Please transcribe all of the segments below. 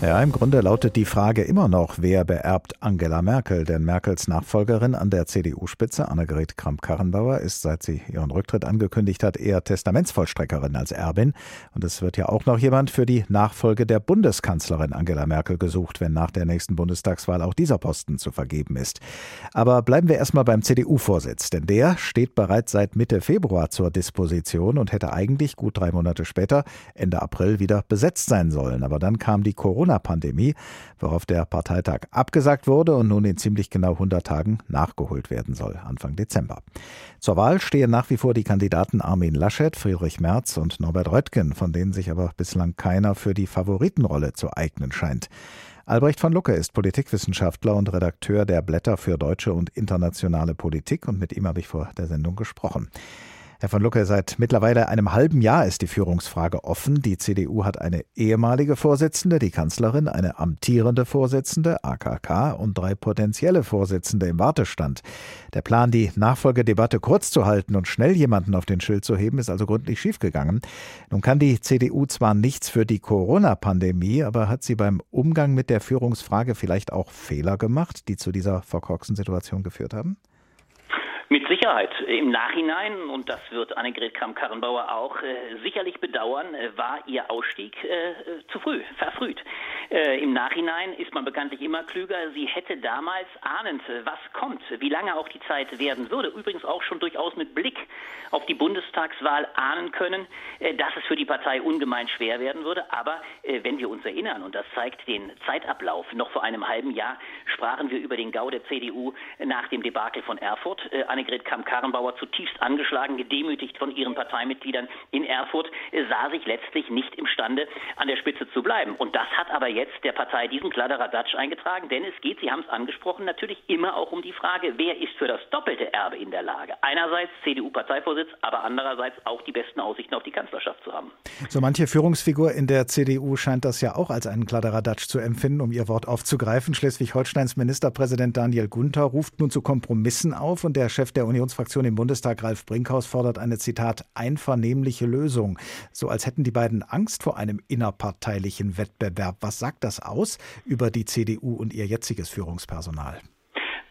Ja, im Grunde lautet die Frage immer noch, wer beerbt Angela Merkel? Denn Merkels Nachfolgerin an der CDU-Spitze, Annegret Kramp-Karrenbauer, ist, seit sie ihren Rücktritt angekündigt hat, eher Testamentsvollstreckerin als Erbin. Und es wird ja auch noch jemand für die Nachfolge der Bundeskanzlerin Angela Merkel gesucht, wenn nach der nächsten Bundestagswahl auch dieser Posten zu vergeben ist. Aber bleiben wir erstmal beim CDU-Vorsitz, denn der steht bereits seit Mitte Februar zur Disposition und hätte eigentlich gut drei Monate später, Ende April, wieder besetzt sein sollen. Aber dann kam die Corona Corona-Pandemie, worauf der Parteitag abgesagt wurde und nun in ziemlich genau 100 Tagen nachgeholt werden soll, Anfang Dezember. Zur Wahl stehen nach wie vor die Kandidaten Armin Laschet, Friedrich Merz und Norbert Röttgen, von denen sich aber bislang keiner für die Favoritenrolle zu eignen scheint. Albrecht von Lucke ist Politikwissenschaftler und Redakteur der Blätter für deutsche und internationale Politik und mit ihm habe ich vor der Sendung gesprochen. Herr von Lucke, seit mittlerweile einem halben Jahr ist die Führungsfrage offen. Die CDU hat eine ehemalige Vorsitzende, die Kanzlerin, eine amtierende Vorsitzende, AKK und drei potenzielle Vorsitzende im Wartestand. Der Plan, die Nachfolgedebatte kurz zu halten und schnell jemanden auf den Schild zu heben, ist also gründlich schiefgegangen. Nun kann die CDU zwar nichts für die Corona-Pandemie, aber hat sie beim Umgang mit der Führungsfrage vielleicht auch Fehler gemacht, die zu dieser verkorksten Situation geführt haben? Mit Sicherheit. Im Nachhinein, und das wird Annegret Kramp-Karrenbauer auch äh, sicherlich bedauern, äh, war ihr Ausstieg äh, zu früh, verfrüht. Äh, Im Nachhinein ist man bekanntlich immer klüger. Sie hätte damals ahnend, äh, was kommt, wie lange auch die Zeit werden würde, übrigens auch schon durchaus mit Blick auf die Bundestagswahl ahnen können, äh, dass es für die Partei ungemein schwer werden würde. Aber wenn wir uns erinnern, und das zeigt den Zeitablauf, noch vor einem halben Jahr sprachen wir über den Gau der CDU nach dem Debakel von Erfurt. Annegret Kamm-Karrenbauer zutiefst angeschlagen, gedemütigt von ihren Parteimitgliedern in Erfurt, sah sich letztlich nicht imstande, an der Spitze zu bleiben. Und das hat aber jetzt der Partei diesen Kladderadatsch eingetragen, denn es geht, Sie haben es angesprochen, natürlich immer auch um die Frage, wer ist für das doppelte Erbe in der Lage? Einerseits CDU-Parteivorsitz, aber andererseits auch die besten Aussichten auf die Kanzlerschaft zu haben. So manche Führungsfigur in der CDU scheint das ja auch als einen Kladderadatsch zu empfinden, um ihr Wort aufzugreifen. Schleswig-Holsteins Ministerpräsident Daniel Gunther ruft nun zu Kompromissen auf und der Chef der Unionsfraktion im Bundestag, Ralf Brinkhaus, fordert eine Zitat einvernehmliche Lösung. So als hätten die beiden Angst vor einem innerparteilichen Wettbewerb. Was sagt das aus über die CDU und ihr jetziges Führungspersonal?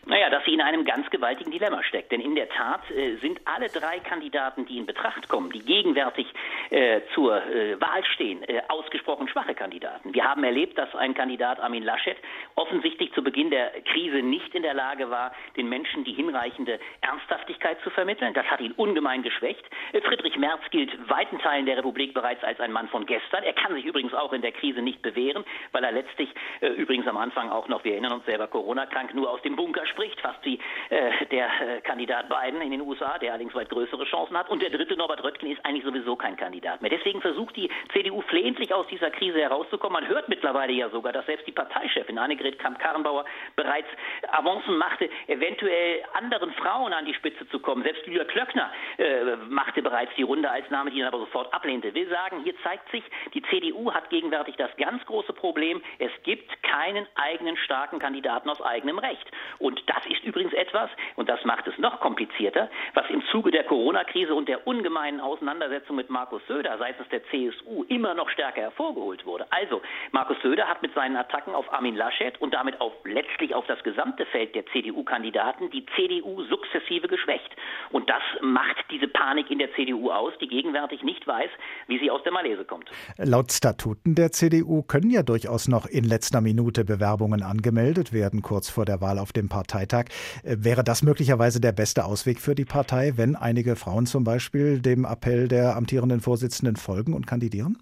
Naja, sie in einem ganz gewaltigen Dilemma steckt. Denn in der Tat äh, sind alle drei Kandidaten, die in Betracht kommen, die gegenwärtig äh, zur äh, Wahl stehen, äh, ausgesprochen schwache Kandidaten. Wir haben erlebt, dass ein Kandidat Armin Laschet offensichtlich zu Beginn der Krise nicht in der Lage war, den Menschen die hinreichende Ernsthaftigkeit zu vermitteln. Das hat ihn ungemein geschwächt. Äh, Friedrich Merz gilt weiten Teilen der Republik bereits als ein Mann von gestern. Er kann sich übrigens auch in der Krise nicht bewähren, weil er letztlich äh, übrigens am Anfang auch noch, wir erinnern uns selber, Corona-krank, nur aus dem Bunker spricht, fast wie äh, der äh, Kandidat Biden in den USA, der allerdings weit größere Chancen hat. Und der dritte, Norbert Röttgen, ist eigentlich sowieso kein Kandidat mehr. Deswegen versucht die CDU flehentlich aus dieser Krise herauszukommen. Man hört mittlerweile ja sogar, dass selbst die Parteichefin Annegret Kamp-Karrenbauer bereits Avancen machte, eventuell anderen Frauen an die Spitze zu kommen. Selbst Julia Klöckner äh, machte bereits die Runde als Name, die ihn aber sofort ablehnte. Will sagen, hier zeigt sich, die CDU hat gegenwärtig das ganz große Problem, es gibt keinen eigenen starken Kandidaten aus eigenem Recht. Und das ist übrigens etwas, und das macht es noch komplizierter, was im Zuge der Corona-Krise und der ungemeinen Auseinandersetzung mit Markus Söder seitens der CSU immer noch stärker hervorgeholt wurde. Also, Markus Söder hat mit seinen Attacken auf Armin Laschet und damit auf letztlich auf das gesamte Feld der CDU-Kandidaten die CDU sukzessive geschwächt. Und das macht diese Panik in der CDU aus, die gegenwärtig nicht weiß, wie sie aus der Malaise kommt. Laut Statuten der CDU können ja durchaus noch in letzter Minute Bewerbungen angemeldet werden, kurz vor der Wahl auf dem Parteitag. Äh, wäre das möglicherweise der beste Ausweg für die Partei, wenn einige Frauen zum Beispiel dem Appell der amtierenden Vorsitzenden folgen und kandidieren?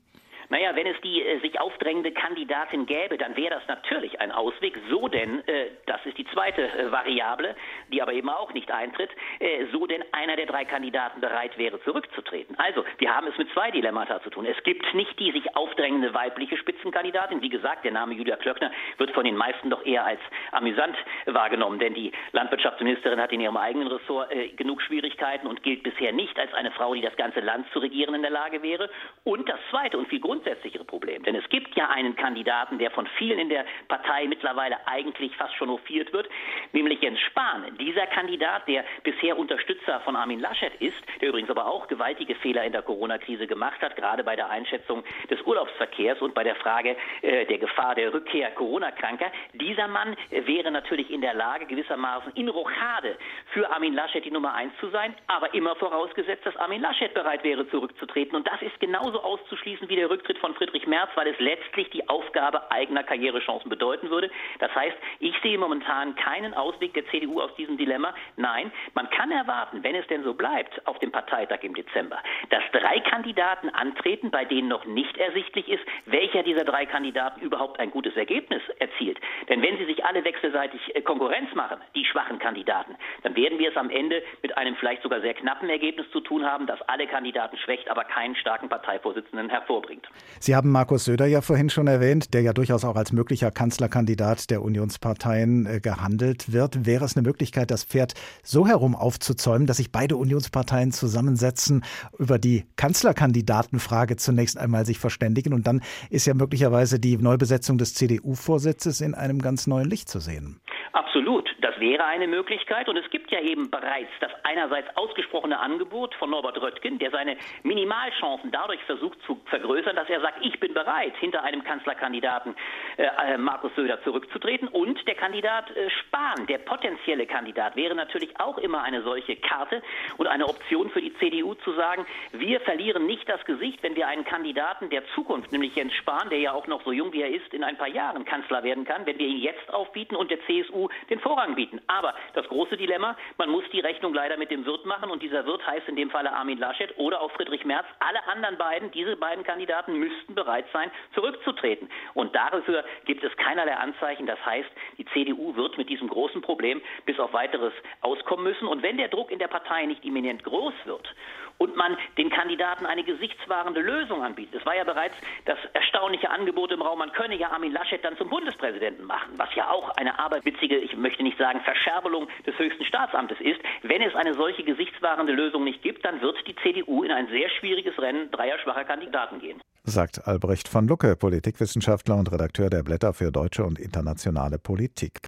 Naja, wenn es die äh, sich aufdrängende Kandidatin gäbe, dann wäre das natürlich ein Ausweg. So denn, äh, das ist die zweite äh, Variable, die aber eben auch nicht eintritt, äh, so denn einer der drei Kandidaten bereit wäre, zurückzutreten. Also, wir haben es mit zwei Dilemmata zu tun. Es gibt nicht die sich aufdrängende weibliche Spitzenkandidatin. Wie gesagt, der Name Julia Klöckner wird von den meisten doch eher als amüsant wahrgenommen, denn die Landwirtschaftsministerin hat in ihrem eigenen Ressort äh, genug Schwierigkeiten und gilt bisher nicht als eine Frau, die das ganze Land zu regieren in der Lage wäre. Und das zweite und viel grundsätzlichere Problem, denn es gibt ja einen Kandidaten, der von vielen in der Partei mittlerweile eigentlich fast schon hofiert wird, nämlich Jens Spahn. Dieser Kandidat, der bisher Unterstützer von Armin Laschet ist, der übrigens aber auch gewaltige Fehler in der Corona-Krise gemacht hat, gerade bei der Einschätzung des Urlaubsverkehrs und bei der Frage äh, der Gefahr der Rückkehr Corona-Kranker. Dieser Mann äh, wäre natürlich in der Lage, gewissermaßen in Rochade für Armin Laschet die Nummer eins zu sein, aber immer vorausgesetzt, dass Armin Laschet bereit wäre, zurückzutreten. Und das ist genauso auszuschließen wie der Rücktritt von Friedrich Merz, weil es letztlich die Aufgabe eigener Karrierechancen bedeuten würde. Das heißt, ich sehe momentan keinen Ausweg der CDU aus diesem Dilemma. Nein, man kann erwarten, wenn es denn so bleibt, auf dem Parteitag im Dezember, dass drei Kandidaten antreten, bei denen noch nicht ersichtlich ist, welcher dieser drei Kandidaten überhaupt ein gutes Ergebnis erzielt. Denn wenn sie sich alle wechselseitig äh, Konkurrenz machen, die schwachen Kandidaten, dann werden wir es am Ende mit einem vielleicht sogar sehr knappen Ergebnis zu tun haben, das alle Kandidaten schwächt, aber keinen starken Parteivorsitzenden hervorbringt. Sie haben Markus Söder ja vorhin schon erwähnt, der ja durchaus auch als möglicher Kanzlerkandidat der Unionsparteien äh, gehandelt wird. Wäre es eine Möglichkeit, das Pferd so herum aufzuzäumen, dass sich beide Unionsparteien zusammensetzen, über die Kanzlerkandidatenfrage zunächst einmal sich verständigen und dann ist ja möglicherweise die Neubesetzung des CDU-Vorsitzes in einem ganz neuen Licht zu sehen. Absolut. Das wäre eine Möglichkeit. Und es gibt ja eben bereits das einerseits ausgesprochene Angebot von Norbert Röttgen, der seine Minimalchancen dadurch versucht zu vergrößern, dass er sagt, ich bin bereit, hinter einem Kanzlerkandidaten äh, äh, Markus Söder zurückzutreten. Und der Kandidat äh, Spahn, der potenzielle Kandidat, wäre natürlich auch immer eine solche Karte und eine Option für die CDU zu sagen, wir verlieren nicht das Gesicht, wenn wir einen Kandidaten der Zukunft, nämlich Jens Spahn, der ja auch noch so jung wie er ist, in ein paar Jahren Kanzler werden kann, wenn wir ihn jetzt aufbieten und der CSU den Vorrang bieten. Aber das große Dilemma, man muss die Rechnung leider mit dem Wirt machen und dieser Wirt heißt in dem Falle Armin Laschet oder auch Friedrich Merz. Alle anderen beiden, diese beiden Kandidaten müssten bereit sein, zurückzutreten. Und dafür gibt es keinerlei Anzeichen. Das heißt, die CDU wird mit diesem großen Problem bis auf weiteres auskommen müssen. Und wenn der Druck in der Partei nicht imminent groß wird und man den Kandidaten eine gesichtswahrende Lösung anbietet. Es war ja bereits das erstaunliche Angebot im Raum, man könne ja Armin Laschet dann zum Bundespräsidenten machen, was ja auch eine aberwitzige, ich möchte nicht sagen Verscherbelung des höchsten Staatsamtes ist. Wenn es eine solche gesichtswahrende Lösung nicht gibt, dann wird die CDU in ein sehr schwieriges Rennen dreier schwacher Kandidaten gehen. Sagt Albrecht von Lucke, Politikwissenschaftler und Redakteur der Blätter für deutsche und internationale Politik.